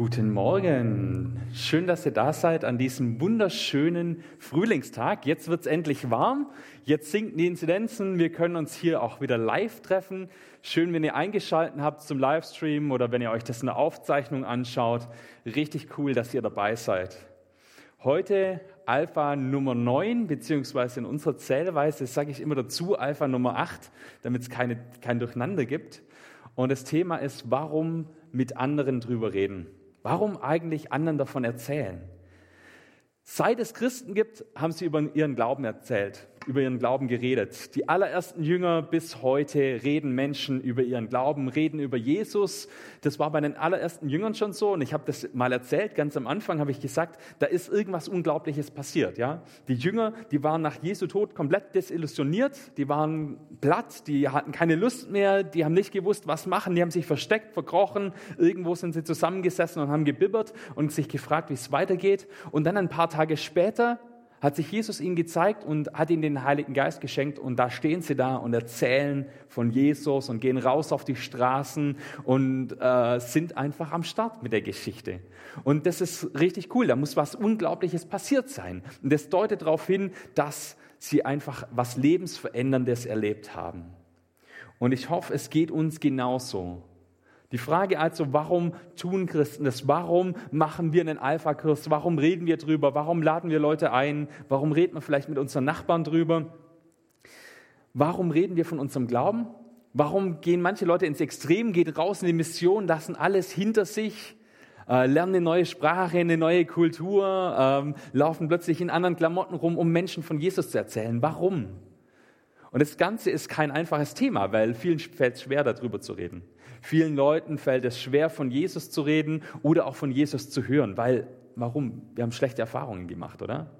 Guten Morgen. Schön, dass ihr da seid an diesem wunderschönen Frühlingstag. Jetzt wird es endlich warm. Jetzt sinken die Inzidenzen. Wir können uns hier auch wieder live treffen. Schön, wenn ihr eingeschaltet habt zum Livestream oder wenn ihr euch das in der Aufzeichnung anschaut. Richtig cool, dass ihr dabei seid. Heute Alpha Nummer 9, beziehungsweise in unserer Zählweise sage ich immer dazu Alpha Nummer 8, damit es kein Durcheinander gibt. Und das Thema ist, warum mit anderen drüber reden. Warum eigentlich anderen davon erzählen? Seit es Christen gibt, haben sie über ihren Glauben erzählt über ihren Glauben geredet. Die allerersten Jünger bis heute reden Menschen über ihren Glauben, reden über Jesus. Das war bei den allerersten Jüngern schon so und ich habe das mal erzählt, ganz am Anfang habe ich gesagt, da ist irgendwas Unglaubliches passiert. Ja? Die Jünger, die waren nach Jesu Tod komplett desillusioniert, die waren platt, die hatten keine Lust mehr, die haben nicht gewusst, was machen, die haben sich versteckt, verkrochen, irgendwo sind sie zusammengesessen und haben gebibbert und sich gefragt, wie es weitergeht. Und dann ein paar Tage später hat sich Jesus ihnen gezeigt und hat ihnen den Heiligen Geist geschenkt. Und da stehen sie da und erzählen von Jesus und gehen raus auf die Straßen und äh, sind einfach am Start mit der Geschichte. Und das ist richtig cool. Da muss was Unglaubliches passiert sein. Und das deutet darauf hin, dass sie einfach was Lebensveränderndes erlebt haben. Und ich hoffe, es geht uns genauso. Die Frage also, warum tun Christen das? Warum machen wir einen Alpha-Kurs? Warum reden wir drüber? Warum laden wir Leute ein? Warum reden wir vielleicht mit unseren Nachbarn drüber? Warum reden wir von unserem Glauben? Warum gehen manche Leute ins Extrem, gehen raus in die Mission, lassen alles hinter sich, äh, lernen eine neue Sprache, eine neue Kultur, ähm, laufen plötzlich in anderen Klamotten rum, um Menschen von Jesus zu erzählen? Warum? Und das Ganze ist kein einfaches Thema, weil vielen fällt es schwer, darüber zu reden. Vielen Leuten fällt es schwer, von Jesus zu reden oder auch von Jesus zu hören, weil, warum? Wir haben schlechte Erfahrungen gemacht, oder?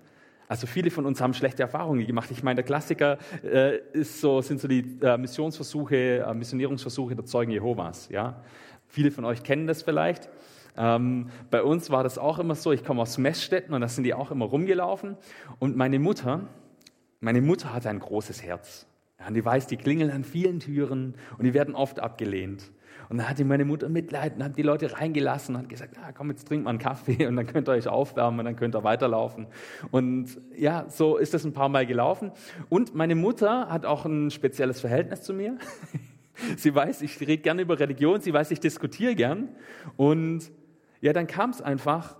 Also viele von uns haben schlechte Erfahrungen gemacht. Ich meine, der Klassiker äh, ist so, sind so die äh, Missionsversuche, äh, Missionierungsversuche der Zeugen Jehovas. Ja? Viele von euch kennen das vielleicht. Ähm, bei uns war das auch immer so, ich komme aus Messstätten und da sind die auch immer rumgelaufen. Und meine Mutter, meine Mutter hat ein großes Herz. Ja, und die weiß, die klingeln an vielen Türen und die werden oft abgelehnt. Und dann hatte meine Mutter Mitleid und hat die Leute reingelassen und hat gesagt, ah, komm, jetzt trinkt mal einen Kaffee und dann könnt ihr euch aufwärmen und dann könnt ihr weiterlaufen. Und ja, so ist das ein paar Mal gelaufen. Und meine Mutter hat auch ein spezielles Verhältnis zu mir. sie weiß, ich rede gerne über Religion, sie weiß, ich diskutiere gern. Und ja, dann kam es einfach,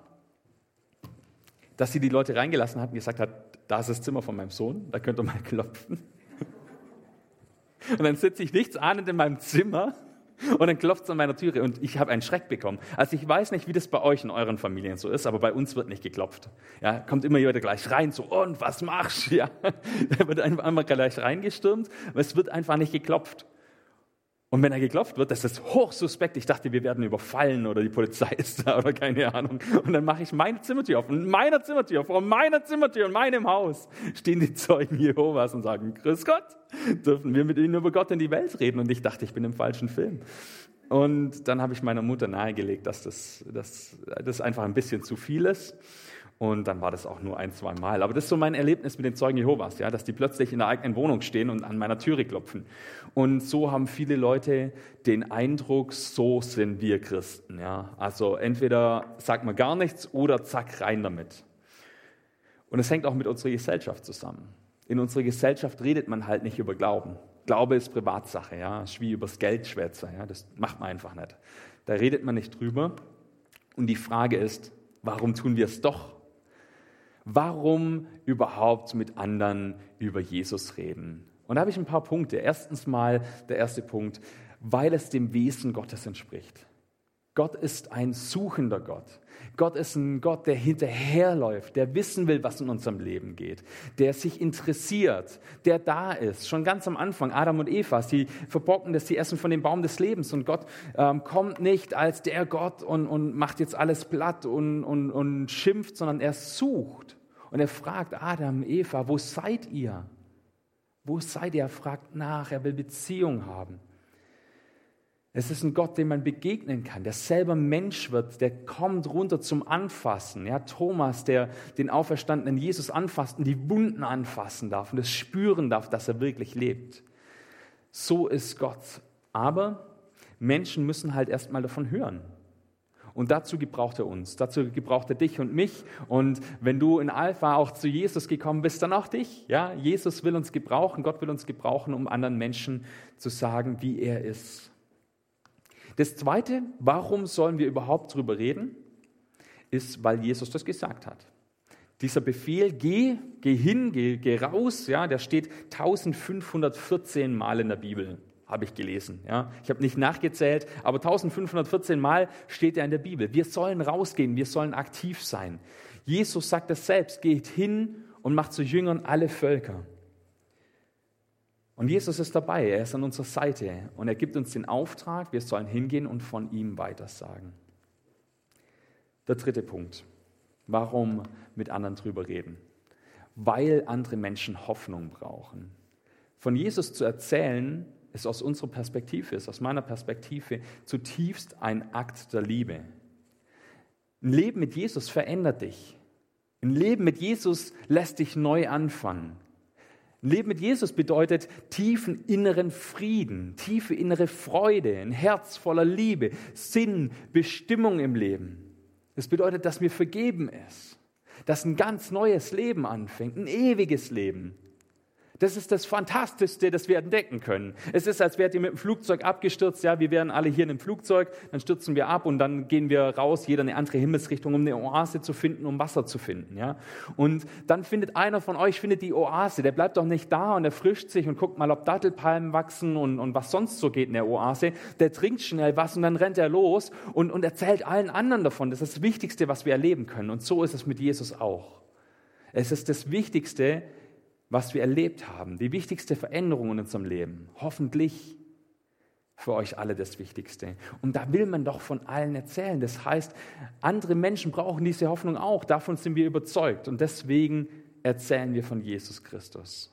dass sie die Leute reingelassen hat und gesagt hat, da ist das Zimmer von meinem Sohn, da könnt ihr mal klopfen. Und dann sitze ich nichts ahnend in meinem Zimmer und dann klopft es an meiner Türe und ich habe einen Schreck bekommen. Also ich weiß nicht, wie das bei euch in euren Familien so ist, aber bei uns wird nicht geklopft. Ja, kommt immer jeder gleich rein, so, und was machst du? Ja, da wird einfach einmal gleich reingestürmt, aber es wird einfach nicht geklopft. Und wenn er geklopft wird, das ist hochsuspekt. Ich dachte, wir werden überfallen oder die Polizei ist da oder keine Ahnung. Und dann mache ich meine Zimmertür auf. Und meiner Zimmertür, vor meiner Zimmertür in meinem Haus stehen die Zeugen Jehovas und sagen, Grüß Gott, dürfen wir mit ihnen über Gott in die Welt reden. Und ich dachte, ich bin im falschen Film. Und dann habe ich meiner Mutter nahegelegt, dass das, dass das einfach ein bisschen zu viel ist. Und dann war das auch nur ein, zwei Mal. Aber das ist so mein Erlebnis mit den Zeugen Jehovas, ja, dass die plötzlich in der eigenen Wohnung stehen und an meiner Türe klopfen. Und so haben viele Leute den Eindruck, so sind wir Christen, ja. Also entweder sagt man gar nichts oder zack, rein damit. Und es hängt auch mit unserer Gesellschaft zusammen. In unserer Gesellschaft redet man halt nicht über Glauben. Glaube ist Privatsache, ja. ist wie übers Geld schwätze, ja. Das macht man einfach nicht. Da redet man nicht drüber. Und die Frage ist, warum tun wir es doch? Warum überhaupt mit anderen über Jesus reden? Und da habe ich ein paar Punkte. Erstens mal der erste Punkt, weil es dem Wesen Gottes entspricht. Gott ist ein suchender Gott. Gott ist ein Gott, der hinterherläuft, der wissen will, was in unserem Leben geht, der sich interessiert, der da ist. Schon ganz am Anfang, Adam und Eva, sie verbocken das, sie essen von dem Baum des Lebens und Gott ähm, kommt nicht als der Gott und, und macht jetzt alles platt und, und, und schimpft, sondern er sucht und er fragt Adam, Eva, wo seid ihr? Wo seid ihr? Er fragt nach, er will Beziehung haben. Es ist ein Gott, dem man begegnen kann, der selber Mensch wird, der kommt runter zum Anfassen. Ja, Thomas, der den auferstandenen Jesus anfasst und die Wunden anfassen darf und es spüren darf, dass er wirklich lebt. So ist Gott. Aber Menschen müssen halt erstmal davon hören. Und dazu gebraucht er uns, dazu gebraucht er dich und mich. Und wenn du in Alpha auch zu Jesus gekommen bist, dann auch dich. Ja, Jesus will uns gebrauchen, Gott will uns gebrauchen, um anderen Menschen zu sagen, wie er ist. Das Zweite, warum sollen wir überhaupt darüber reden, ist, weil Jesus das gesagt hat. Dieser Befehl, geh, geh hin, geh, geh raus, ja, der steht 1514 Mal in der Bibel habe ich gelesen. Ja. Ich habe nicht nachgezählt, aber 1514 Mal steht er in der Bibel. Wir sollen rausgehen, wir sollen aktiv sein. Jesus sagt es selbst, geht hin und macht zu Jüngern alle Völker. Und Jesus ist dabei, er ist an unserer Seite und er gibt uns den Auftrag, wir sollen hingehen und von ihm weitersagen. Der dritte Punkt. Warum mit anderen drüber reden? Weil andere Menschen Hoffnung brauchen. Von Jesus zu erzählen, ist aus unserer Perspektive, ist aus meiner Perspektive zutiefst ein Akt der Liebe. Ein Leben mit Jesus verändert dich. Ein Leben mit Jesus lässt dich neu anfangen. Ein Leben mit Jesus bedeutet tiefen inneren Frieden, tiefe innere Freude, ein Herz voller Liebe, Sinn, Bestimmung im Leben. Es bedeutet, dass mir vergeben ist, dass ein ganz neues Leben anfängt, ein ewiges Leben. Das ist das Fantastischste, das wir entdecken können. Es ist, als wärt ihr mit dem Flugzeug abgestürzt. Ja, wir wären alle hier in einem Flugzeug, dann stürzen wir ab und dann gehen wir raus, jeder eine andere Himmelsrichtung, um eine Oase zu finden, um Wasser zu finden. Ja, und dann findet einer von euch findet die Oase. Der bleibt doch nicht da und er frischt sich und guckt mal, ob Dattelpalmen wachsen und, und was sonst so geht in der Oase. Der trinkt schnell was und dann rennt er los und, und erzählt allen anderen davon. Das ist das Wichtigste, was wir erleben können. Und so ist es mit Jesus auch. Es ist das Wichtigste, was wir erlebt haben, die wichtigste Veränderung in unserem Leben. Hoffentlich für euch alle das Wichtigste. Und da will man doch von allen erzählen. Das heißt, andere Menschen brauchen diese Hoffnung auch. Davon sind wir überzeugt. Und deswegen erzählen wir von Jesus Christus.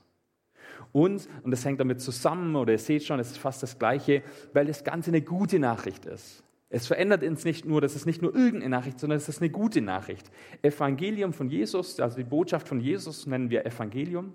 Und, und das hängt damit zusammen, oder ihr seht schon, es ist fast das Gleiche, weil das Ganze eine gute Nachricht ist. Es verändert uns nicht nur, das ist nicht nur irgendeine Nachricht, sondern es ist eine gute Nachricht. Evangelium von Jesus, also die Botschaft von Jesus nennen wir Evangelium.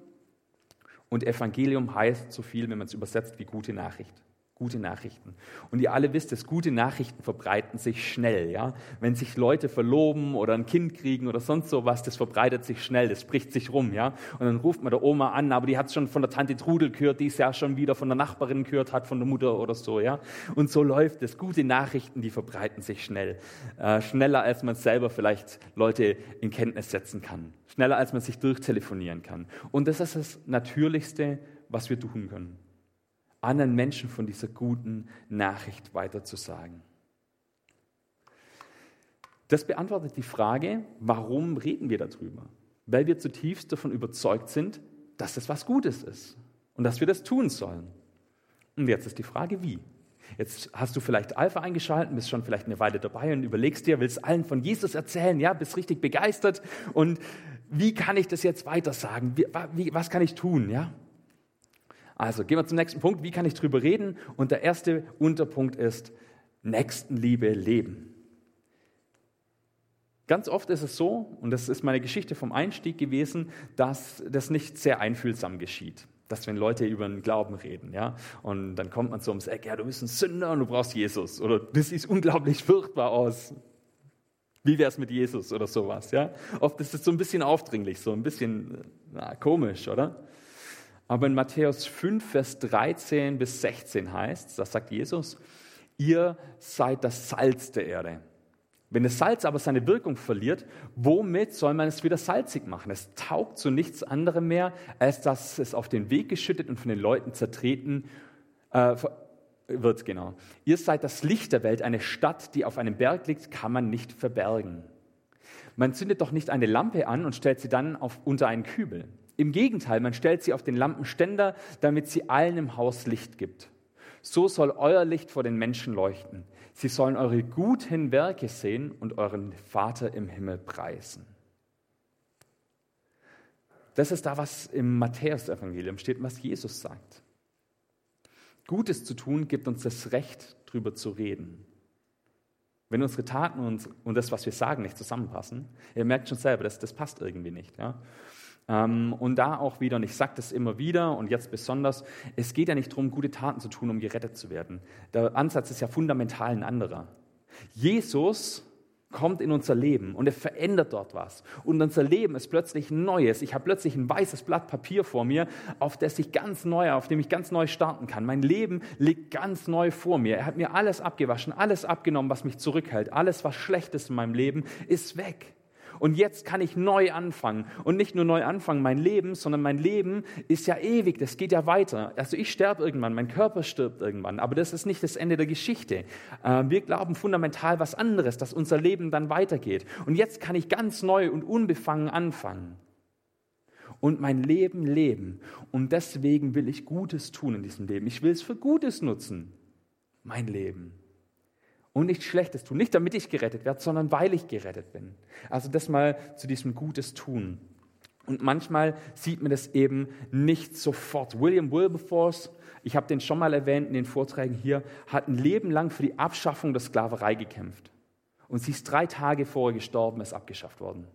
Und Evangelium heißt so viel, wenn man es übersetzt, wie gute Nachricht gute Nachrichten. Und ihr alle wisst es, gute Nachrichten verbreiten sich schnell. Ja? Wenn sich Leute verloben oder ein Kind kriegen oder sonst sowas, das verbreitet sich schnell, das spricht sich rum. Ja? Und dann ruft man der Oma an, aber die hat es schon von der Tante Trudel gehört, die es ja schon wieder von der Nachbarin gehört hat, von der Mutter oder so. Ja? Und so läuft es. Gute Nachrichten, die verbreiten sich schnell. Äh, schneller, als man selber vielleicht Leute in Kenntnis setzen kann. Schneller, als man sich durchtelefonieren kann. Und das ist das Natürlichste, was wir tun können anderen Menschen von dieser guten Nachricht weiterzusagen. Das beantwortet die Frage, warum reden wir darüber? Weil wir zutiefst davon überzeugt sind, dass das was Gutes ist und dass wir das tun sollen. Und jetzt ist die Frage, wie? Jetzt hast du vielleicht Alpha eingeschaltet, bist schon vielleicht eine Weile dabei und überlegst dir, willst allen von Jesus erzählen, ja, bist richtig begeistert und wie kann ich das jetzt weitersagen? Wie, was kann ich tun, ja? Also gehen wir zum nächsten Punkt. Wie kann ich drüber reden? Und der erste Unterpunkt ist Nächstenliebe leben. Ganz oft ist es so, und das ist meine Geschichte vom Einstieg gewesen, dass das nicht sehr einfühlsam geschieht. Dass wenn Leute über den Glauben reden, ja, und dann kommt man so ums Eck, ja, du bist ein Sünder und du brauchst Jesus. Oder das sieht unglaublich furchtbar aus. Wie wäre es mit Jesus oder sowas, ja? Oft ist es so ein bisschen aufdringlich, so ein bisschen na, komisch, oder? Aber in Matthäus 5, Vers 13 bis 16 heißt, das sagt Jesus, ihr seid das Salz der Erde. Wenn das Salz aber seine Wirkung verliert, womit soll man es wieder salzig machen? Es taugt zu nichts anderem mehr, als dass es auf den Weg geschüttet und von den Leuten zertreten äh, wird. Genau. Ihr seid das Licht der Welt. Eine Stadt, die auf einem Berg liegt, kann man nicht verbergen. Man zündet doch nicht eine Lampe an und stellt sie dann auf, unter einen Kübel. Im Gegenteil, man stellt sie auf den Lampenständer, damit sie allen im Haus Licht gibt. So soll euer Licht vor den Menschen leuchten. Sie sollen eure guten Werke sehen und euren Vater im Himmel preisen. Das ist da, was im Matthäusevangelium steht, was Jesus sagt. Gutes zu tun gibt uns das Recht, darüber zu reden. Wenn unsere Taten und, und das, was wir sagen, nicht zusammenpassen, ihr merkt schon selber, das, das passt irgendwie nicht. Ja? Ähm, und da auch wieder, und ich sage das immer wieder und jetzt besonders, es geht ja nicht darum, gute Taten zu tun, um gerettet zu werden. Der Ansatz ist ja fundamental ein anderer. Jesus kommt in unser Leben und er verändert dort was. Und unser Leben ist plötzlich neues. Ich habe plötzlich ein weißes Blatt Papier vor mir, auf das ich ganz neu, auf dem ich ganz neu starten kann. Mein Leben liegt ganz neu vor mir. Er hat mir alles abgewaschen, alles abgenommen, was mich zurückhält. Alles, was schlecht ist in meinem Leben, ist weg. Und jetzt kann ich neu anfangen. Und nicht nur neu anfangen, mein Leben, sondern mein Leben ist ja ewig, das geht ja weiter. Also ich sterbe irgendwann, mein Körper stirbt irgendwann, aber das ist nicht das Ende der Geschichte. Äh, wir glauben fundamental was anderes, dass unser Leben dann weitergeht. Und jetzt kann ich ganz neu und unbefangen anfangen. Und mein Leben leben. Und deswegen will ich Gutes tun in diesem Leben. Ich will es für Gutes nutzen. Mein Leben und nichts Schlechtes tun. Nicht damit ich gerettet werde, sondern weil ich gerettet bin. Also das mal zu diesem Gutes tun. Und manchmal sieht man das eben nicht sofort. William Wilberforce, ich habe den schon mal erwähnt in den Vorträgen hier, hat ein Leben lang für die Abschaffung der Sklaverei gekämpft. Und sie ist drei Tage vorher gestorben, ist abgeschafft worden.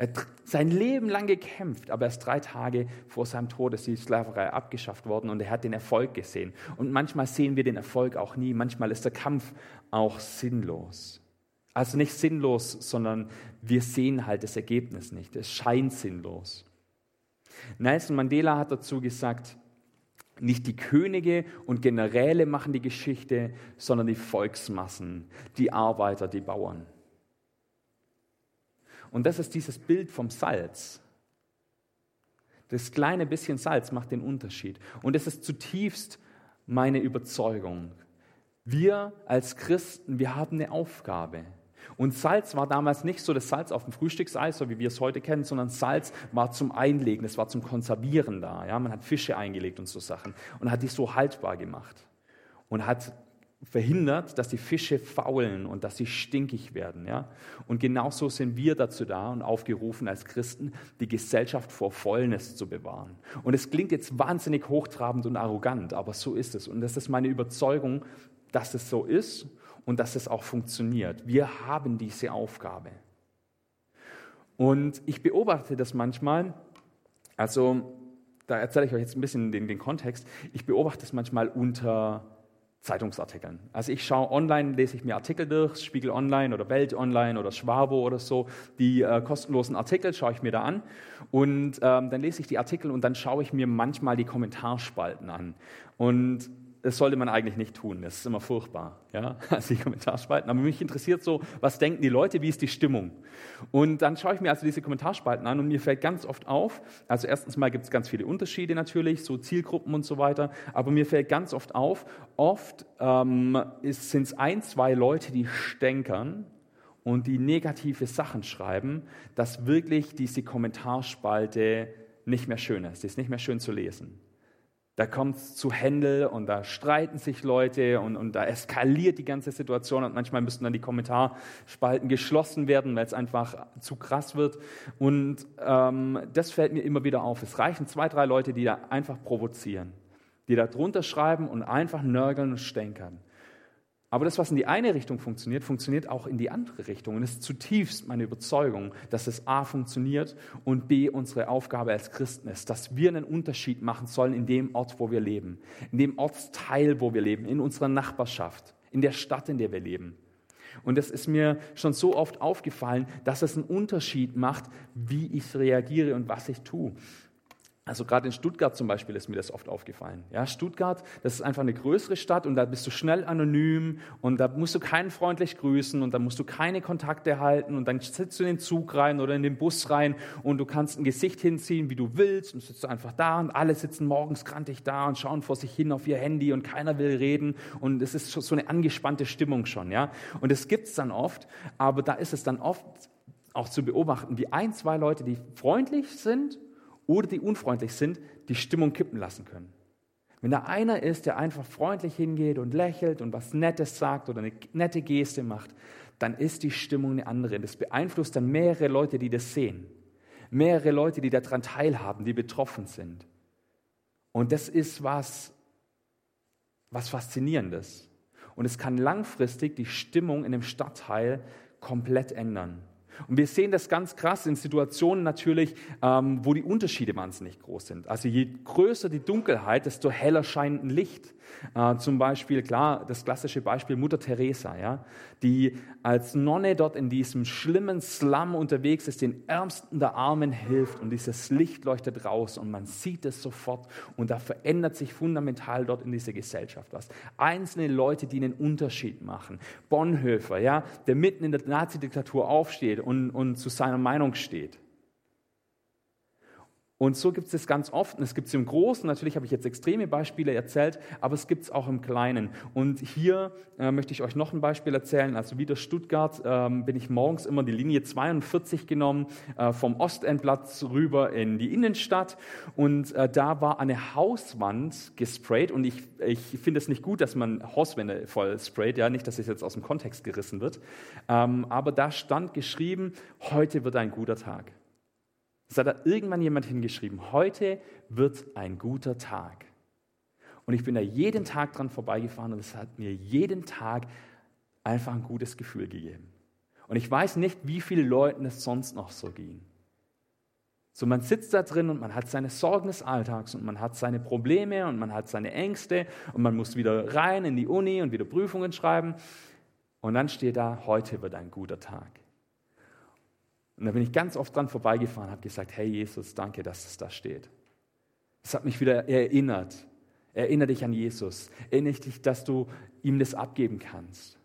Er hat sein Leben lang gekämpft, aber erst drei Tage vor seinem Tod ist die Sklaverei abgeschafft worden und er hat den Erfolg gesehen. Und manchmal sehen wir den Erfolg auch nie. Manchmal ist der Kampf auch sinnlos. Also nicht sinnlos, sondern wir sehen halt das Ergebnis nicht. Es scheint sinnlos. Nelson Mandela hat dazu gesagt, nicht die Könige und Generäle machen die Geschichte, sondern die Volksmassen, die Arbeiter, die Bauern. Und das ist dieses Bild vom Salz. Das kleine bisschen Salz macht den Unterschied. Und es ist zutiefst meine Überzeugung. Wir als Christen, wir haben eine Aufgabe. Und Salz war damals nicht so das Salz auf dem Frühstückseis, so wie wir es heute kennen, sondern Salz war zum Einlegen, es war zum Konservieren da. Ja? Man hat Fische eingelegt und so Sachen und hat die so haltbar gemacht und hat verhindert, dass die Fische faulen und dass sie stinkig werden. Ja? Und genauso sind wir dazu da und aufgerufen als Christen, die Gesellschaft vor Fäulnis zu bewahren. Und es klingt jetzt wahnsinnig hochtrabend und arrogant, aber so ist es. Und das ist meine Überzeugung, dass es so ist und dass es auch funktioniert. Wir haben diese Aufgabe. Und ich beobachte das manchmal, also da erzähle ich euch jetzt ein bisschen den, den Kontext, ich beobachte es manchmal unter Zeitungsartikeln. Also ich schaue online, lese ich mir Artikel durch, Spiegel Online oder Welt Online oder Schwabo oder so. Die äh, kostenlosen Artikel schaue ich mir da an und ähm, dann lese ich die Artikel und dann schaue ich mir manchmal die Kommentarspalten an. Und das sollte man eigentlich nicht tun. Das ist immer furchtbar, ja, also die Kommentarspalten. Aber mich interessiert so, was denken die Leute, wie ist die Stimmung? Und dann schaue ich mir also diese Kommentarspalten an und mir fällt ganz oft auf, also erstens mal gibt es ganz viele Unterschiede natürlich, so Zielgruppen und so weiter, aber mir fällt ganz oft auf, oft ähm, sind es ein, zwei Leute, die stänkern und die negative Sachen schreiben, dass wirklich diese Kommentarspalte nicht mehr schön ist. Die ist nicht mehr schön zu lesen. Da kommt es zu Händel und da streiten sich Leute und, und da eskaliert die ganze Situation und manchmal müssen dann die Kommentarspalten geschlossen werden, weil es einfach zu krass wird. Und ähm, das fällt mir immer wieder auf. Es reichen zwei, drei Leute, die da einfach provozieren, die da drunter schreiben und einfach nörgeln und stänkern. Aber das, was in die eine Richtung funktioniert, funktioniert auch in die andere Richtung. Und es ist zutiefst meine Überzeugung, dass es A funktioniert und B unsere Aufgabe als Christen ist, dass wir einen Unterschied machen sollen in dem Ort, wo wir leben, in dem Ortsteil, wo wir leben, in unserer Nachbarschaft, in der Stadt, in der wir leben. Und es ist mir schon so oft aufgefallen, dass es einen Unterschied macht, wie ich reagiere und was ich tue. Also gerade in Stuttgart zum Beispiel ist mir das oft aufgefallen. Ja, Stuttgart, das ist einfach eine größere Stadt und da bist du schnell anonym und da musst du keinen freundlich grüßen und da musst du keine Kontakte halten und dann sitzt du in den Zug rein oder in den Bus rein und du kannst ein Gesicht hinziehen, wie du willst und sitzt du einfach da und alle sitzen morgens krantig da und schauen vor sich hin auf ihr Handy und keiner will reden und es ist so eine angespannte Stimmung schon. Ja, und das gibt's dann oft, aber da ist es dann oft auch zu beobachten, wie ein, zwei Leute, die freundlich sind oder die unfreundlich sind, die Stimmung kippen lassen können. Wenn da einer ist, der einfach freundlich hingeht und lächelt und was Nettes sagt oder eine nette Geste macht, dann ist die Stimmung eine andere. Das beeinflusst dann mehrere Leute, die das sehen. Mehrere Leute, die daran teilhaben, die betroffen sind. Und das ist was, was Faszinierendes. Und es kann langfristig die Stimmung in dem Stadtteil komplett ändern. Und wir sehen das ganz krass in Situationen natürlich, ähm, wo die Unterschiede wahnsinnig groß sind. Also je größer die Dunkelheit, desto heller scheint ein Licht. Äh, zum Beispiel, klar, das klassische Beispiel Mutter Teresa, ja, die als Nonne dort in diesem schlimmen Slum unterwegs ist, den Ärmsten der Armen hilft und dieses Licht leuchtet raus und man sieht es sofort und da verändert sich fundamental dort in dieser Gesellschaft was. Einzelne Leute, die einen Unterschied machen. Bonhoeffer, ja, der mitten in der Nazi-Diktatur aufsteht und, und zu seiner Meinung steht. Und so gibt es es ganz oft. Und es gibt es im Großen. Natürlich habe ich jetzt extreme Beispiele erzählt, aber es gibt es auch im Kleinen. Und hier äh, möchte ich euch noch ein Beispiel erzählen. Also wieder Stuttgart ähm, bin ich morgens immer die Linie 42 genommen, äh, vom Ostendplatz rüber in die Innenstadt. Und äh, da war eine Hauswand gesprayt. Und ich, ich finde es nicht gut, dass man Hauswände voll sprayt. Ja, nicht, dass es jetzt aus dem Kontext gerissen wird. Ähm, aber da stand geschrieben, heute wird ein guter Tag. Es hat da irgendwann jemand hingeschrieben, heute wird ein guter Tag. Und ich bin da jeden Tag dran vorbeigefahren und es hat mir jeden Tag einfach ein gutes Gefühl gegeben. Und ich weiß nicht, wie vielen Leuten es sonst noch so ging. So, man sitzt da drin und man hat seine Sorgen des Alltags und man hat seine Probleme und man hat seine Ängste und man muss wieder rein in die Uni und wieder Prüfungen schreiben. Und dann steht da, heute wird ein guter Tag. Und da bin ich ganz oft dran vorbeigefahren und habe gesagt, hey Jesus, danke, dass es da steht. Es hat mich wieder erinnert. Erinnere dich an Jesus. Erinnere dich, dass du ihm das abgeben kannst.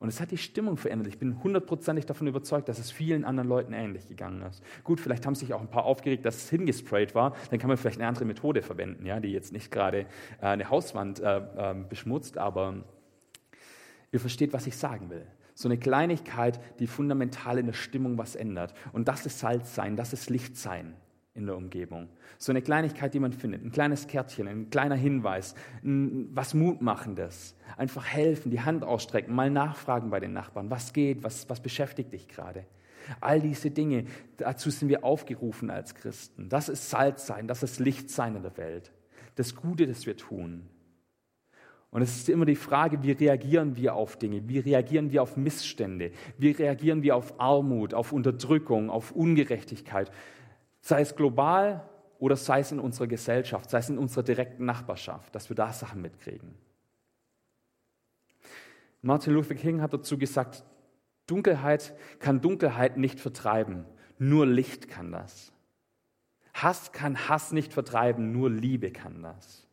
Und es hat die Stimmung verändert. Ich bin hundertprozentig davon überzeugt, dass es vielen anderen Leuten ähnlich gegangen ist. Gut, vielleicht haben sich auch ein paar aufgeregt, dass es hingesprayt war. Dann kann man vielleicht eine andere Methode verwenden, ja, die jetzt nicht gerade äh, eine Hauswand äh, äh, beschmutzt, aber ihr versteht, was ich sagen will. So eine Kleinigkeit, die fundamental in der Stimmung was ändert. Und das ist Salz sein, das ist Licht sein in der Umgebung. So eine Kleinigkeit, die man findet, ein kleines Kärtchen, ein kleiner Hinweis, was Mutmachendes. Einfach helfen, die Hand ausstrecken, mal nachfragen bei den Nachbarn, was geht, was, was beschäftigt dich gerade. All diese Dinge, dazu sind wir aufgerufen als Christen. Das ist Salz sein, das ist Licht sein in der Welt. Das Gute, das wir tun. Und es ist immer die Frage, wie reagieren wir auf Dinge? Wie reagieren wir auf Missstände? Wie reagieren wir auf Armut, auf Unterdrückung, auf Ungerechtigkeit? Sei es global oder sei es in unserer Gesellschaft, sei es in unserer direkten Nachbarschaft, dass wir da Sachen mitkriegen. Martin Luther King hat dazu gesagt, Dunkelheit kann Dunkelheit nicht vertreiben, nur Licht kann das. Hass kann Hass nicht vertreiben, nur Liebe kann das.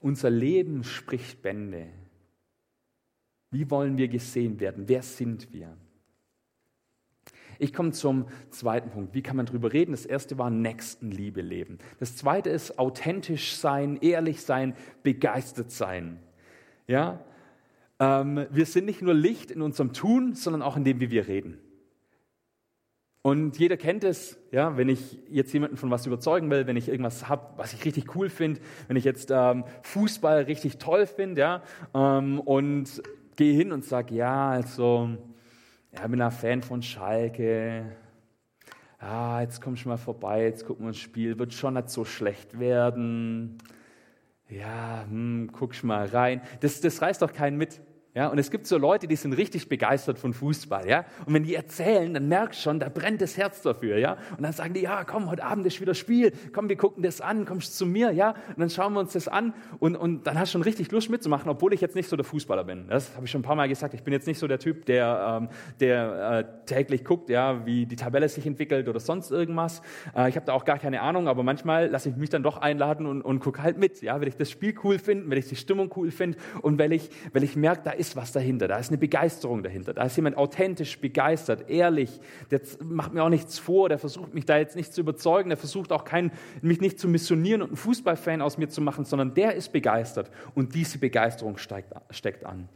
Unser Leben spricht Bände. Wie wollen wir gesehen werden? Wer sind wir? Ich komme zum zweiten Punkt. Wie kann man darüber reden? Das erste war Nächstenliebe leben. Das zweite ist authentisch sein, ehrlich sein, begeistert sein. Ja? Ähm, wir sind nicht nur Licht in unserem Tun, sondern auch in dem, wie wir reden. Und jeder kennt es, ja, wenn ich jetzt jemanden von was überzeugen will, wenn ich irgendwas habe, was ich richtig cool finde, wenn ich jetzt ähm, Fußball richtig toll finde, ja, ähm, und gehe hin und sage, ja, also, ja, bin ein Fan von Schalke, ja, jetzt komm schon mal vorbei, jetzt gucken wir uns Spiel, wird schon nicht so schlecht werden, ja, hm, guck schon mal rein. Das, das reißt doch keinen mit. Ja, und es gibt so Leute, die sind richtig begeistert von Fußball, ja. Und wenn die erzählen, dann merkst du schon, da brennt das Herz dafür, ja. Und dann sagen die, ja, komm, heute Abend ist wieder Spiel, komm, wir gucken das an, kommst zu mir, ja. Und dann schauen wir uns das an und, und dann hast du schon richtig Lust mitzumachen, obwohl ich jetzt nicht so der Fußballer bin. Das habe ich schon ein paar Mal gesagt. Ich bin jetzt nicht so der Typ, der, ähm, der äh, täglich guckt, ja, wie die Tabelle sich entwickelt oder sonst irgendwas. Äh, ich habe da auch gar keine Ahnung, aber manchmal lasse ich mich dann doch einladen und, und gucke halt mit, ja, weil ich das Spiel cool finde, weil ich die Stimmung cool finde und weil ich, weil ich merke, da ist was dahinter, da ist eine Begeisterung dahinter, da ist jemand authentisch begeistert, ehrlich, der macht mir auch nichts vor, der versucht mich da jetzt nicht zu überzeugen, der versucht auch kein, mich nicht zu missionieren und einen Fußballfan aus mir zu machen, sondern der ist begeistert und diese Begeisterung steigt, steckt an.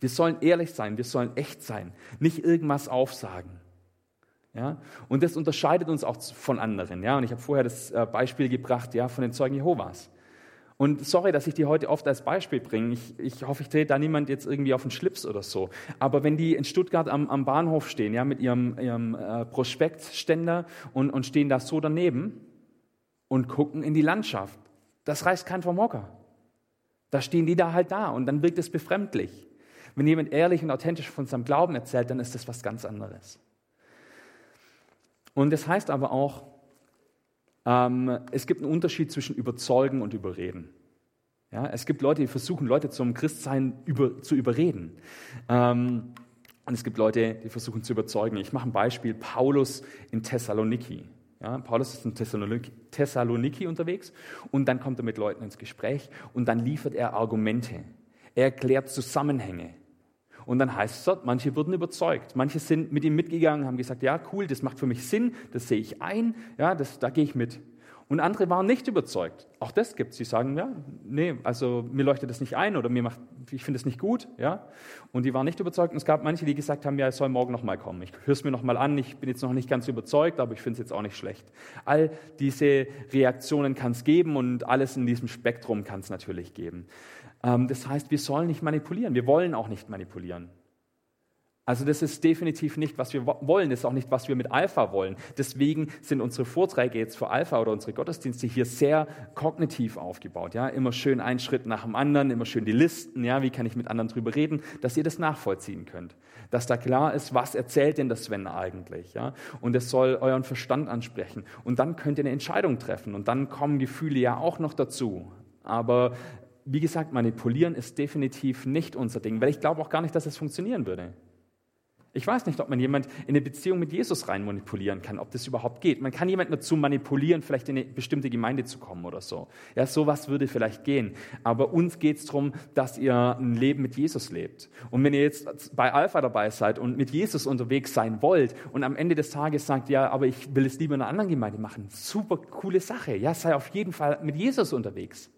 Wir sollen ehrlich sein, wir sollen echt sein, nicht irgendwas aufsagen. Ja? Und das unterscheidet uns auch von anderen. Ja? Und ich habe vorher das äh, Beispiel gebracht ja, von den Zeugen Jehovas. Und sorry, dass ich die heute oft als Beispiel bringe. Ich, ich hoffe, ich drehe da niemand jetzt irgendwie auf den Schlips oder so. Aber wenn die in Stuttgart am, am Bahnhof stehen, ja, mit ihrem, ihrem äh, Prospektständer und, und stehen da so daneben und gucken in die Landschaft, das reißt kein vom Hocker. Da stehen die da halt da und dann wirkt es befremdlich. Wenn jemand ehrlich und authentisch von seinem Glauben erzählt, dann ist das was ganz anderes. Und das heißt aber auch, ähm, es gibt einen Unterschied zwischen überzeugen und überreden. Ja, es gibt Leute, die versuchen, Leute zum Christsein über, zu überreden. Ähm, und es gibt Leute, die versuchen zu überzeugen. Ich mache ein Beispiel. Paulus in Thessaloniki. Ja, Paulus ist in Thessaloniki, Thessaloniki unterwegs und dann kommt er mit Leuten ins Gespräch und dann liefert er Argumente. Er erklärt Zusammenhänge. Und dann heißt es dort, manche wurden überzeugt. Manche sind mit ihm mitgegangen, haben gesagt, ja, cool, das macht für mich Sinn, das sehe ich ein, ja, das, da gehe ich mit. Und andere waren nicht überzeugt. Auch das gibt es. Sie sagen, ja, nee, also mir leuchtet das nicht ein oder mir macht, ich finde es nicht gut, ja. Und die waren nicht überzeugt. Und es gab manche, die gesagt haben, ja, es soll morgen nochmal kommen. Ich höre es mir nochmal an. Ich bin jetzt noch nicht ganz überzeugt, aber ich finde es jetzt auch nicht schlecht. All diese Reaktionen kann es geben und alles in diesem Spektrum kann es natürlich geben. Ähm, das heißt, wir sollen nicht manipulieren. Wir wollen auch nicht manipulieren. Also das ist definitiv nicht, was wir wollen, das ist auch nicht, was wir mit Alpha wollen. Deswegen sind unsere Vorträge jetzt für Alpha oder unsere Gottesdienste hier sehr kognitiv aufgebaut. Ja? Immer schön ein Schritt nach dem anderen, immer schön die Listen, ja? wie kann ich mit anderen drüber reden, dass ihr das nachvollziehen könnt. Dass da klar ist, was erzählt denn das Sven eigentlich. Ja? Und es soll euren Verstand ansprechen. Und dann könnt ihr eine Entscheidung treffen. Und dann kommen Gefühle ja auch noch dazu. Aber wie gesagt, manipulieren ist definitiv nicht unser Ding, weil ich glaube auch gar nicht, dass es funktionieren würde. Ich weiß nicht, ob man jemand in eine Beziehung mit Jesus rein manipulieren kann, ob das überhaupt geht. Man kann jemanden dazu manipulieren, vielleicht in eine bestimmte Gemeinde zu kommen oder so. Ja, sowas würde vielleicht gehen. Aber uns geht es darum, dass ihr ein Leben mit Jesus lebt. Und wenn ihr jetzt bei Alpha dabei seid und mit Jesus unterwegs sein wollt und am Ende des Tages sagt, ja, aber ich will es lieber in einer anderen Gemeinde machen, super coole Sache. Ja, sei auf jeden Fall mit Jesus unterwegs.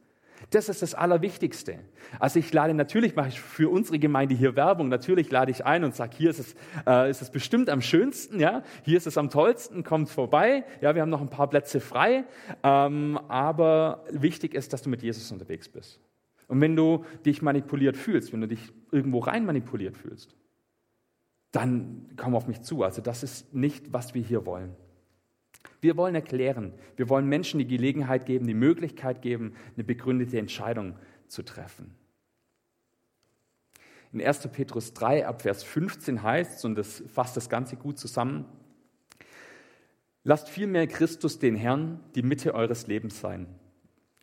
Das ist das Allerwichtigste. Also ich lade natürlich, mache ich für unsere Gemeinde hier Werbung, natürlich lade ich ein und sage, hier ist es, äh, ist es bestimmt am schönsten, ja, hier ist es am tollsten, kommt vorbei, ja, wir haben noch ein paar Plätze frei, ähm, aber wichtig ist, dass du mit Jesus unterwegs bist. Und wenn du dich manipuliert fühlst, wenn du dich irgendwo rein manipuliert fühlst, dann komm auf mich zu. Also das ist nicht, was wir hier wollen. Wir wollen erklären, wir wollen Menschen die Gelegenheit geben, die Möglichkeit geben, eine begründete Entscheidung zu treffen. In 1. Petrus 3 ab Vers 15 heißt es, und das fasst das Ganze gut zusammen, lasst vielmehr Christus den Herrn die Mitte eures Lebens sein.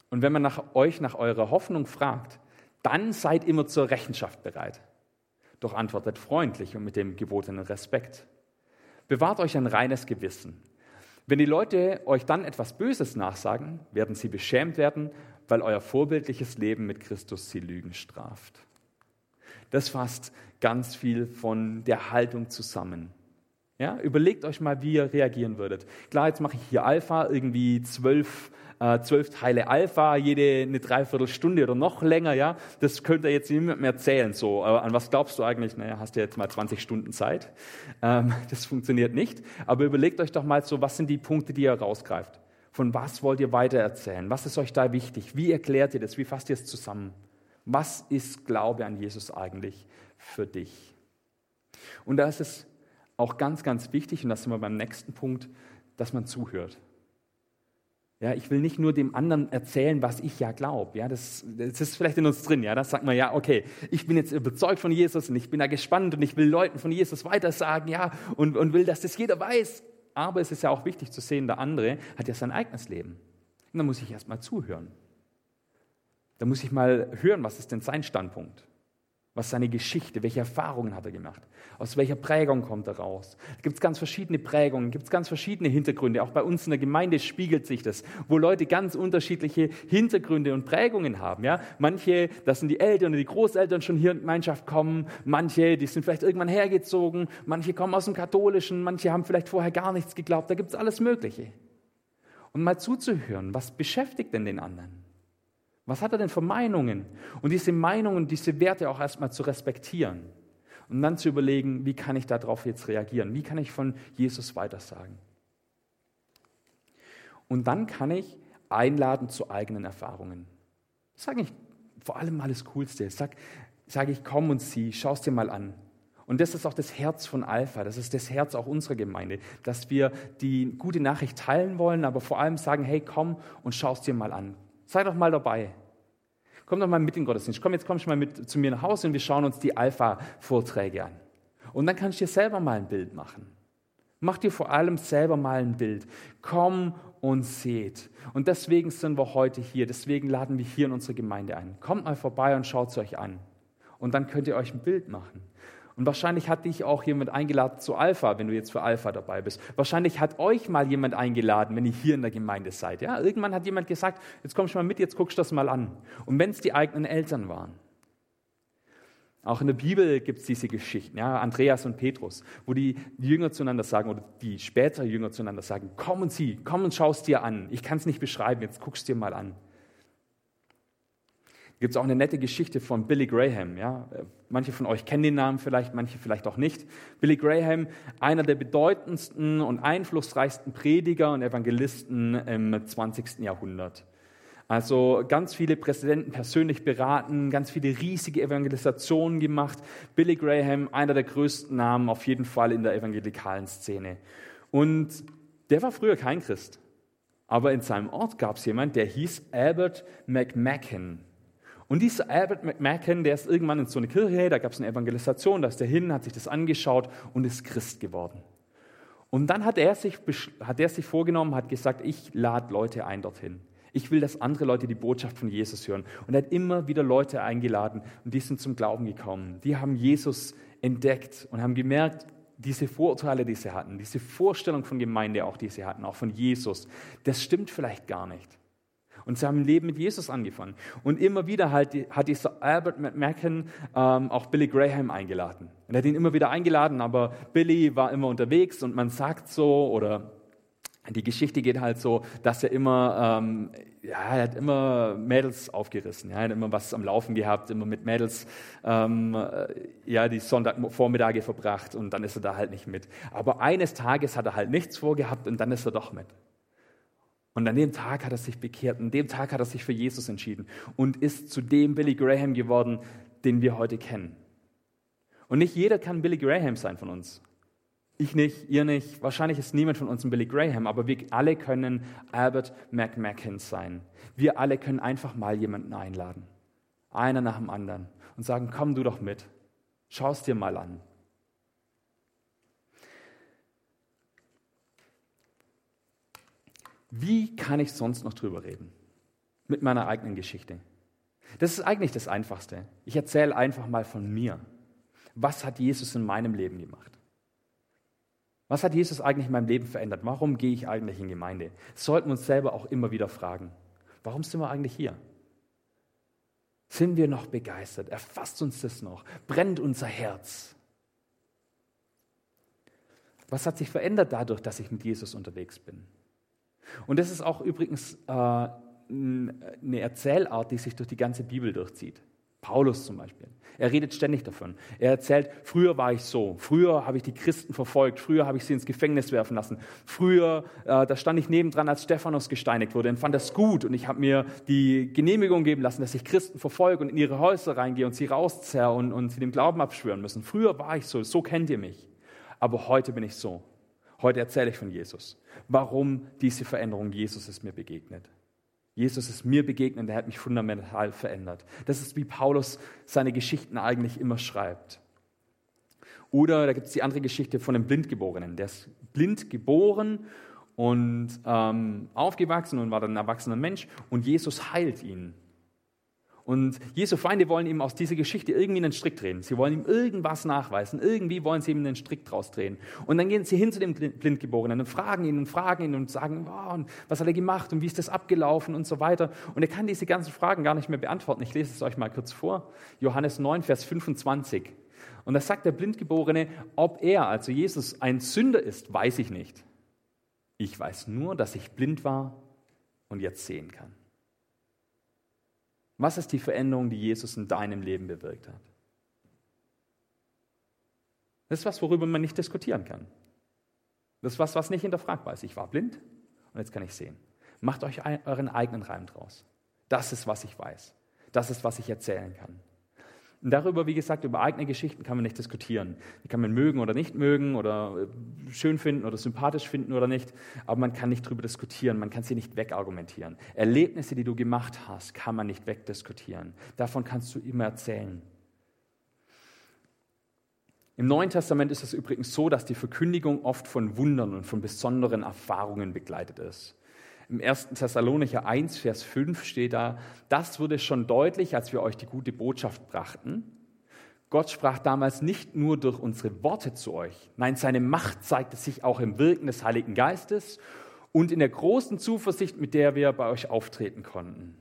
Und wenn man nach euch nach eurer Hoffnung fragt, dann seid immer zur Rechenschaft bereit. Doch antwortet freundlich und mit dem gebotenen Respekt. Bewahrt euch ein reines Gewissen wenn die Leute euch dann etwas Böses nachsagen, werden sie beschämt werden, weil euer vorbildliches Leben mit Christus sie Lügen straft. Das fasst ganz viel von der Haltung zusammen. Ja, überlegt euch mal, wie ihr reagieren würdet. Klar, jetzt mache ich hier Alpha, irgendwie zwölf zwölf Teile Alpha, jede eine Dreiviertelstunde oder noch länger, ja, das könnt ihr jetzt niemand mehr zählen. So, aber an was glaubst du eigentlich? Naja, hast du jetzt mal 20 Stunden Zeit. Ähm, das funktioniert nicht. Aber überlegt euch doch mal so, was sind die Punkte, die ihr rausgreift? Von was wollt ihr weitererzählen? Was ist euch da wichtig? Wie erklärt ihr das? Wie fasst ihr es zusammen? Was ist Glaube an Jesus eigentlich für dich? Und da ist es auch ganz, ganz wichtig, und das sind wir beim nächsten Punkt, dass man zuhört. Ja, ich will nicht nur dem anderen erzählen, was ich ja glaube. Ja, das, das ist vielleicht in uns drin. Ja, das sagt man ja, okay, ich bin jetzt überzeugt von Jesus und ich bin da gespannt und ich will Leuten von Jesus weitersagen, ja, und, und will, dass das jeder weiß. Aber es ist ja auch wichtig zu sehen, der andere hat ja sein eigenes Leben. Und da muss ich erst mal zuhören. Da muss ich mal hören, was ist denn sein Standpunkt? Was seine Geschichte? Welche Erfahrungen hat er gemacht? Aus welcher Prägung kommt er raus? Da gibt es ganz verschiedene Prägungen, gibt es ganz verschiedene Hintergründe. Auch bei uns in der Gemeinde spiegelt sich das, wo Leute ganz unterschiedliche Hintergründe und Prägungen haben. Ja? Manche, das sind die Eltern oder die Großeltern schon hier in Gemeinschaft kommen. Manche, die sind vielleicht irgendwann hergezogen. Manche kommen aus dem Katholischen. Manche haben vielleicht vorher gar nichts geglaubt. Da gibt es alles Mögliche. Und mal zuzuhören, was beschäftigt denn den anderen? Was hat er denn für Meinungen? Und diese Meinungen, diese Werte auch erstmal zu respektieren und dann zu überlegen, wie kann ich darauf jetzt reagieren? Wie kann ich von Jesus weitersagen? Und dann kann ich einladen zu eigenen Erfahrungen. Sage ich vor allem mal das Coolste. Sag, sage ich, komm und sieh, schau es dir mal an. Und das ist auch das Herz von Alpha, das ist das Herz auch unserer Gemeinde, dass wir die gute Nachricht teilen wollen, aber vor allem sagen, hey, komm und schau es dir mal an. Sei doch mal dabei. Komm doch mal mit in den Gottesdienst. Komm, jetzt kommst du mal mit zu mir nach Hause und wir schauen uns die Alpha-Vorträge an. Und dann kannst du dir selber mal ein Bild machen. Mach dir vor allem selber mal ein Bild. Komm und seht. Und deswegen sind wir heute hier. Deswegen laden wir hier in unsere Gemeinde ein. Kommt mal vorbei und schaut es euch an. Und dann könnt ihr euch ein Bild machen. Und wahrscheinlich hat dich auch jemand eingeladen zu Alpha, wenn du jetzt für Alpha dabei bist. Wahrscheinlich hat euch mal jemand eingeladen, wenn ihr hier in der Gemeinde seid. Ja? Irgendwann hat jemand gesagt, jetzt kommst du mal mit, jetzt guckst du das mal an. Und wenn es die eigenen Eltern waren. Auch in der Bibel gibt es diese Geschichten, ja, Andreas und Petrus, wo die Jünger zueinander sagen oder die später Jünger zueinander sagen, komm und sieh, komm und schau es dir an. Ich kann es nicht beschreiben, jetzt guckst dir mal an gibt es auch eine nette Geschichte von Billy Graham. Ja? Manche von euch kennen den Namen vielleicht, manche vielleicht auch nicht. Billy Graham, einer der bedeutendsten und einflussreichsten Prediger und Evangelisten im 20. Jahrhundert. Also ganz viele Präsidenten persönlich beraten, ganz viele riesige Evangelisationen gemacht. Billy Graham, einer der größten Namen auf jeden Fall in der evangelikalen Szene. Und der war früher kein Christ. Aber in seinem Ort gab es jemanden, der hieß Albert McMacken. Und dieser Albert McMacken, der ist irgendwann in so eine Kirche, da gab es eine Evangelisation, da ist er hin, hat sich das angeschaut und ist Christ geworden. Und dann hat er sich, hat er sich vorgenommen, hat gesagt, ich lade Leute ein dorthin. Ich will, dass andere Leute die Botschaft von Jesus hören. Und er hat immer wieder Leute eingeladen und die sind zum Glauben gekommen. Die haben Jesus entdeckt und haben gemerkt, diese Vorurteile, die sie hatten, diese Vorstellung von Gemeinde auch, die sie hatten, auch von Jesus, das stimmt vielleicht gar nicht. Und sie haben ein Leben mit Jesus angefangen. Und immer wieder halt, hat dieser Albert McMacken ähm, auch Billy Graham eingeladen. Und er hat ihn immer wieder eingeladen, aber Billy war immer unterwegs und man sagt so, oder die Geschichte geht halt so, dass er immer, ähm, ja, er hat immer Mädels aufgerissen, ja, er hat immer was am Laufen gehabt, immer mit Mädels, ähm, ja, die Sonntagvormittage verbracht und dann ist er da halt nicht mit. Aber eines Tages hat er halt nichts vorgehabt und dann ist er doch mit. Und an dem Tag hat er sich bekehrt, an dem Tag hat er sich für Jesus entschieden und ist zu dem Billy Graham geworden, den wir heute kennen. Und nicht jeder kann Billy Graham sein von uns. Ich nicht, ihr nicht, wahrscheinlich ist niemand von uns ein Billy Graham, aber wir alle können Albert McMacken sein. Wir alle können einfach mal jemanden einladen, einer nach dem anderen, und sagen, komm du doch mit, schau es dir mal an. Wie kann ich sonst noch drüber reden? Mit meiner eigenen Geschichte. Das ist eigentlich das Einfachste. Ich erzähle einfach mal von mir. Was hat Jesus in meinem Leben gemacht? Was hat Jesus eigentlich in meinem Leben verändert? Warum gehe ich eigentlich in Gemeinde? Sollten wir uns selber auch immer wieder fragen. Warum sind wir eigentlich hier? Sind wir noch begeistert? Erfasst uns das noch? Brennt unser Herz? Was hat sich verändert dadurch, dass ich mit Jesus unterwegs bin? Und das ist auch übrigens äh, eine Erzählart, die sich durch die ganze Bibel durchzieht. Paulus zum Beispiel. Er redet ständig davon. Er erzählt, früher war ich so, früher habe ich die Christen verfolgt, früher habe ich sie ins Gefängnis werfen lassen, früher, äh, da stand ich nebendran, als Stephanus gesteinigt wurde und fand das gut und ich habe mir die Genehmigung geben lassen, dass ich Christen verfolge und in ihre Häuser reingehe und sie rauszerre und, und sie dem Glauben abschwören müssen. Früher war ich so, so kennt ihr mich. Aber heute bin ich so. Heute erzähle ich von Jesus. Warum diese Veränderung? Jesus ist mir begegnet. Jesus ist mir begegnet, er hat mich fundamental verändert. Das ist, wie Paulus seine Geschichten eigentlich immer schreibt. Oder da gibt es die andere Geschichte von dem Blindgeborenen. Der ist blind geboren und ähm, aufgewachsen und war dann ein erwachsener Mensch und Jesus heilt ihn. Und Jesu Feinde wollen ihm aus dieser Geschichte irgendwie einen Strick drehen. Sie wollen ihm irgendwas nachweisen. Irgendwie wollen sie ihm einen Strick draus drehen. Und dann gehen sie hin zu dem Blindgeborenen und fragen ihn und fragen ihn und sagen, oh, und was hat er gemacht und wie ist das abgelaufen und so weiter. Und er kann diese ganzen Fragen gar nicht mehr beantworten. Ich lese es euch mal kurz vor. Johannes 9, Vers 25. Und da sagt der Blindgeborene, ob er, also Jesus, ein Sünder ist, weiß ich nicht. Ich weiß nur, dass ich blind war und jetzt sehen kann. Was ist die Veränderung, die Jesus in deinem Leben bewirkt hat? Das ist was, worüber man nicht diskutieren kann. Das ist was, was nicht hinterfragbar ist. Ich war blind und jetzt kann ich sehen. Macht euch euren eigenen Reim draus. Das ist, was ich weiß. Das ist, was ich erzählen kann. Und darüber, wie gesagt, über eigene Geschichten kann man nicht diskutieren. Die kann man mögen oder nicht mögen oder äh, schön finden oder sympathisch finden oder nicht, aber man kann nicht darüber diskutieren, man kann sie nicht wegargumentieren. Erlebnisse, die du gemacht hast, kann man nicht wegdiskutieren. Davon kannst du immer erzählen. Im Neuen Testament ist es übrigens so, dass die Verkündigung oft von Wundern und von besonderen Erfahrungen begleitet ist. Im 1. Thessalonicher 1, Vers 5 steht da, das wurde schon deutlich, als wir euch die gute Botschaft brachten. Gott sprach damals nicht nur durch unsere Worte zu euch, nein, seine Macht zeigte sich auch im Wirken des Heiligen Geistes und in der großen Zuversicht, mit der wir bei euch auftreten konnten.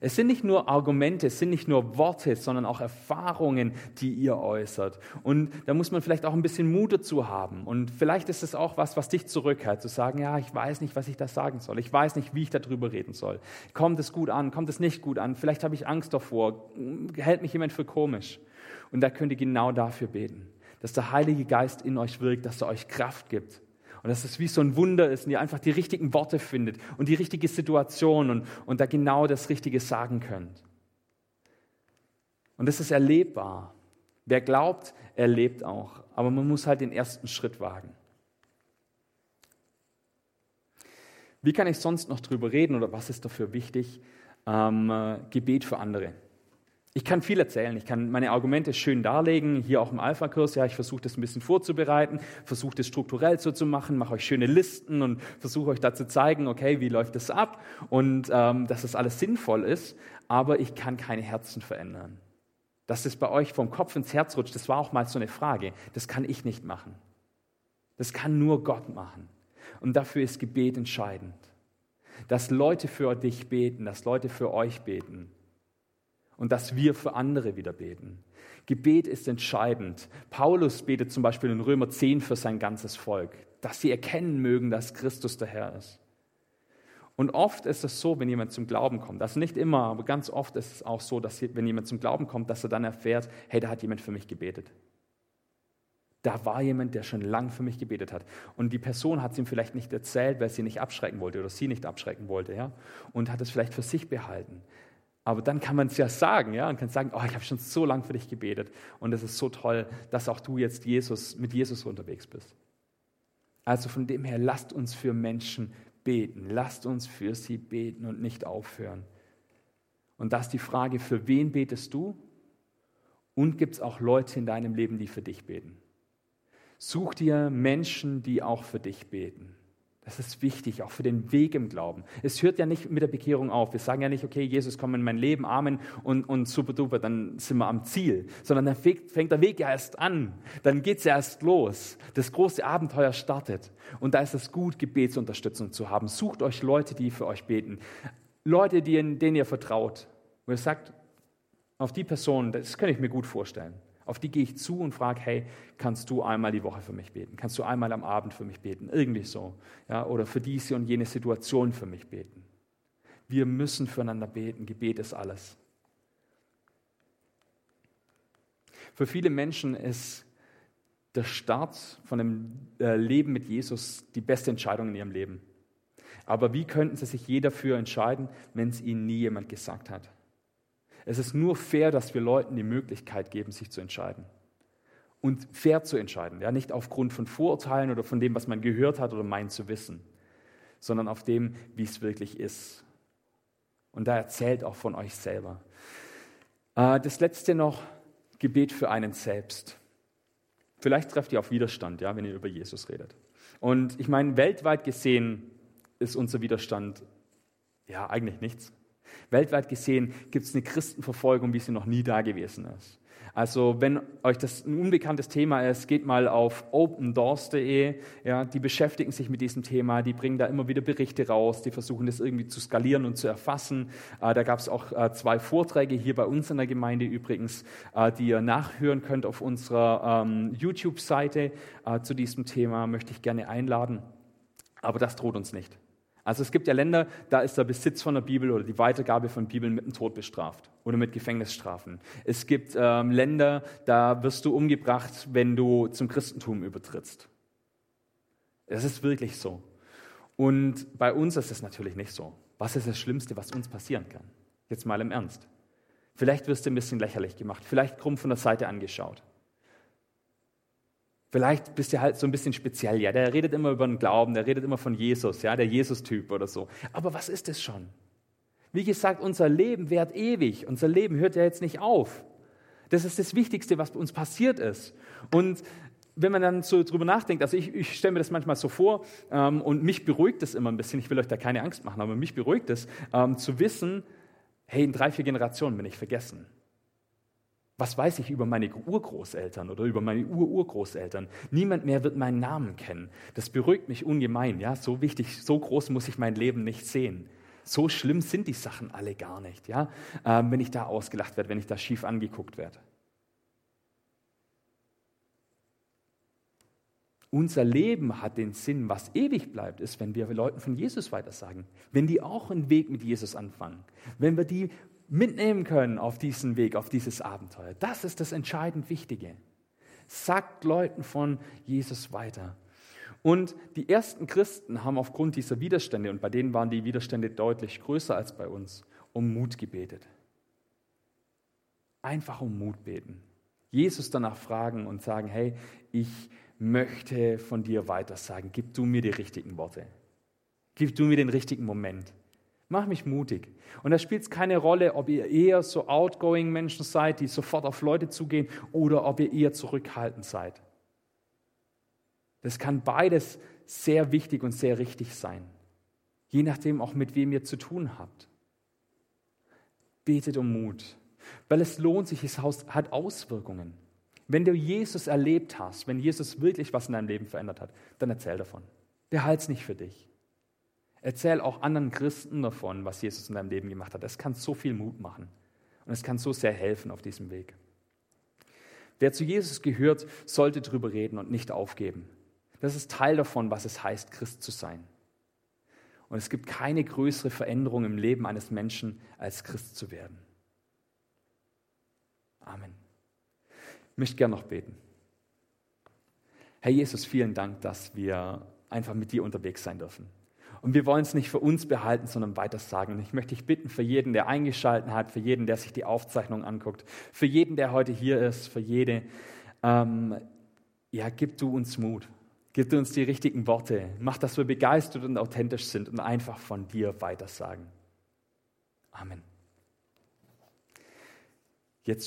Es sind nicht nur Argumente, es sind nicht nur Worte, sondern auch Erfahrungen, die ihr äußert. Und da muss man vielleicht auch ein bisschen Mut dazu haben. Und vielleicht ist es auch was, was dich zurückhält, zu sagen, ja, ich weiß nicht, was ich da sagen soll. Ich weiß nicht, wie ich darüber reden soll. Kommt es gut an? Kommt es nicht gut an? Vielleicht habe ich Angst davor. Hält mich jemand für komisch? Und da könnt ihr genau dafür beten, dass der Heilige Geist in euch wirkt, dass er euch Kraft gibt und dass es wie so ein Wunder ist und ihr einfach die richtigen Worte findet und die richtige Situation und, und da genau das Richtige sagen könnt. Und das ist erlebbar. Wer glaubt, erlebt auch. Aber man muss halt den ersten Schritt wagen. Wie kann ich sonst noch drüber reden oder was ist dafür wichtig? Ähm, äh, Gebet für andere. Ich kann viel erzählen, ich kann meine Argumente schön darlegen, hier auch im Alpha-Kurs. Ja, ich versuche das ein bisschen vorzubereiten, versuche das strukturell so zu machen, mache euch schöne Listen und versuche euch da zu zeigen, okay, wie läuft das ab und ähm, dass das alles sinnvoll ist. Aber ich kann keine Herzen verändern. Dass das bei euch vom Kopf ins Herz rutscht, das war auch mal so eine Frage. Das kann ich nicht machen. Das kann nur Gott machen. Und dafür ist Gebet entscheidend. Dass Leute für dich beten, dass Leute für euch beten und dass wir für andere wieder beten. Gebet ist entscheidend. Paulus betet zum Beispiel in Römer 10 für sein ganzes Volk, dass sie erkennen mögen, dass Christus der Herr ist. Und oft ist es so, wenn jemand zum Glauben kommt, also nicht immer, aber ganz oft ist es auch so, dass wenn jemand zum Glauben kommt, dass er dann erfährt, hey, da hat jemand für mich gebetet. Da war jemand, der schon lang für mich gebetet hat. Und die Person hat es ihm vielleicht nicht erzählt, weil sie nicht abschrecken wollte oder sie nicht abschrecken wollte, ja, und hat es vielleicht für sich behalten. Aber dann kann man es ja sagen, ja, und kann sagen, oh, ich habe schon so lange für dich gebetet und es ist so toll, dass auch du jetzt Jesus, mit Jesus unterwegs bist. Also von dem her, lasst uns für Menschen beten, lasst uns für sie beten und nicht aufhören. Und das ist die Frage, für wen betest du? Und gibt es auch Leute in deinem Leben, die für dich beten? Such dir Menschen, die auch für dich beten. Das ist wichtig, auch für den Weg im Glauben. Es hört ja nicht mit der Bekehrung auf. Wir sagen ja nicht, okay, Jesus, komm in mein Leben, Amen und, und super duper, dann sind wir am Ziel. Sondern dann fängt der Weg ja erst an. Dann geht es ja erst los. Das große Abenteuer startet. Und da ist es gut, Gebetsunterstützung zu haben. Sucht euch Leute, die für euch beten. Leute, denen ihr vertraut. Wo ihr sagt, auf die Person, das kann ich mir gut vorstellen. Auf die gehe ich zu und frage, hey, kannst du einmal die Woche für mich beten? Kannst du einmal am Abend für mich beten? Irgendwie so. Ja, oder für diese und jene Situation für mich beten. Wir müssen füreinander beten. Gebet ist alles. Für viele Menschen ist der Start von einem äh, Leben mit Jesus die beste Entscheidung in ihrem Leben. Aber wie könnten sie sich je dafür entscheiden, wenn es ihnen nie jemand gesagt hat? Es ist nur fair, dass wir Leuten die Möglichkeit geben, sich zu entscheiden. Und fair zu entscheiden. Ja, nicht aufgrund von Vorurteilen oder von dem, was man gehört hat oder meint zu wissen, sondern auf dem, wie es wirklich ist. Und da erzählt auch von euch selber. Äh, das letzte noch, Gebet für einen selbst. Vielleicht trefft ihr auf Widerstand, ja, wenn ihr über Jesus redet. Und ich meine, weltweit gesehen ist unser Widerstand ja eigentlich nichts. Weltweit gesehen gibt es eine Christenverfolgung, wie sie noch nie da gewesen ist. Also wenn euch das ein unbekanntes Thema ist, geht mal auf opendoors.de. Ja, die beschäftigen sich mit diesem Thema, die bringen da immer wieder Berichte raus, die versuchen das irgendwie zu skalieren und zu erfassen. Äh, da gab es auch äh, zwei Vorträge hier bei uns in der Gemeinde übrigens, äh, die ihr nachhören könnt auf unserer ähm, YouTube-Seite äh, zu diesem Thema. Möchte ich gerne einladen. Aber das droht uns nicht. Also es gibt ja Länder, da ist der Besitz von der Bibel oder die Weitergabe von Bibeln mit dem Tod bestraft oder mit Gefängnisstrafen. Es gibt ähm, Länder, da wirst du umgebracht, wenn du zum Christentum übertrittst. Es ist wirklich so. Und bei uns ist es natürlich nicht so. Was ist das Schlimmste, was uns passieren kann? Jetzt mal im Ernst. Vielleicht wirst du ein bisschen lächerlich gemacht, vielleicht krumm von der Seite angeschaut. Vielleicht bist du halt so ein bisschen speziell, ja, der redet immer über den Glauben, der redet immer von Jesus, ja, der Jesus-Typ oder so. Aber was ist es schon? Wie gesagt, unser Leben währt ewig, unser Leben hört ja jetzt nicht auf. Das ist das Wichtigste, was uns passiert ist. Und wenn man dann so drüber nachdenkt, also ich, ich stelle mir das manchmal so vor ähm, und mich beruhigt es immer ein bisschen, ich will euch da keine Angst machen, aber mich beruhigt es, ähm, zu wissen, hey, in drei, vier Generationen bin ich vergessen. Was weiß ich über meine Urgroßeltern oder über meine Ururgroßeltern? Niemand mehr wird meinen Namen kennen. Das beruhigt mich ungemein. Ja, so wichtig, so groß muss ich mein Leben nicht sehen. So schlimm sind die Sachen alle gar nicht. Ja, ähm, wenn ich da ausgelacht werde, wenn ich da schief angeguckt werde. Unser Leben hat den Sinn, was ewig bleibt, ist, wenn wir Leuten von Jesus weitersagen. Wenn die auch einen Weg mit Jesus anfangen. Wenn wir die mitnehmen können auf diesen Weg, auf dieses Abenteuer. Das ist das entscheidend Wichtige. Sagt Leuten von Jesus weiter. Und die ersten Christen haben aufgrund dieser Widerstände, und bei denen waren die Widerstände deutlich größer als bei uns, um Mut gebetet. Einfach um Mut beten. Jesus danach fragen und sagen, hey, ich möchte von dir weitersagen. Gib du mir die richtigen Worte. Gib du mir den richtigen Moment. Mach mich mutig. Und da spielt es keine Rolle, ob ihr eher so outgoing Menschen seid, die sofort auf Leute zugehen, oder ob ihr eher zurückhaltend seid. Das kann beides sehr wichtig und sehr richtig sein. Je nachdem auch, mit wem ihr zu tun habt. Betet um Mut, weil es lohnt sich, es hat Auswirkungen. Wenn du Jesus erlebt hast, wenn Jesus wirklich was in deinem Leben verändert hat, dann erzähl davon. Behalte es nicht für dich. Erzähl auch anderen Christen davon, was Jesus in deinem Leben gemacht hat. Es kann so viel Mut machen und es kann so sehr helfen auf diesem Weg. Wer zu Jesus gehört, sollte darüber reden und nicht aufgeben. Das ist Teil davon, was es heißt, Christ zu sein. Und es gibt keine größere Veränderung im Leben eines Menschen, als Christ zu werden. Amen. Ich möchte gerne noch beten. Herr Jesus, vielen Dank, dass wir einfach mit dir unterwegs sein dürfen. Und wir wollen es nicht für uns behalten, sondern weiter sagen. Und ich möchte dich bitten für jeden, der eingeschaltet hat, für jeden, der sich die Aufzeichnung anguckt, für jeden, der heute hier ist, für jede, ähm, ja, gib du uns Mut. Gib du uns die richtigen Worte. Mach, dass wir begeistert und authentisch sind und einfach von dir weitersagen. Amen.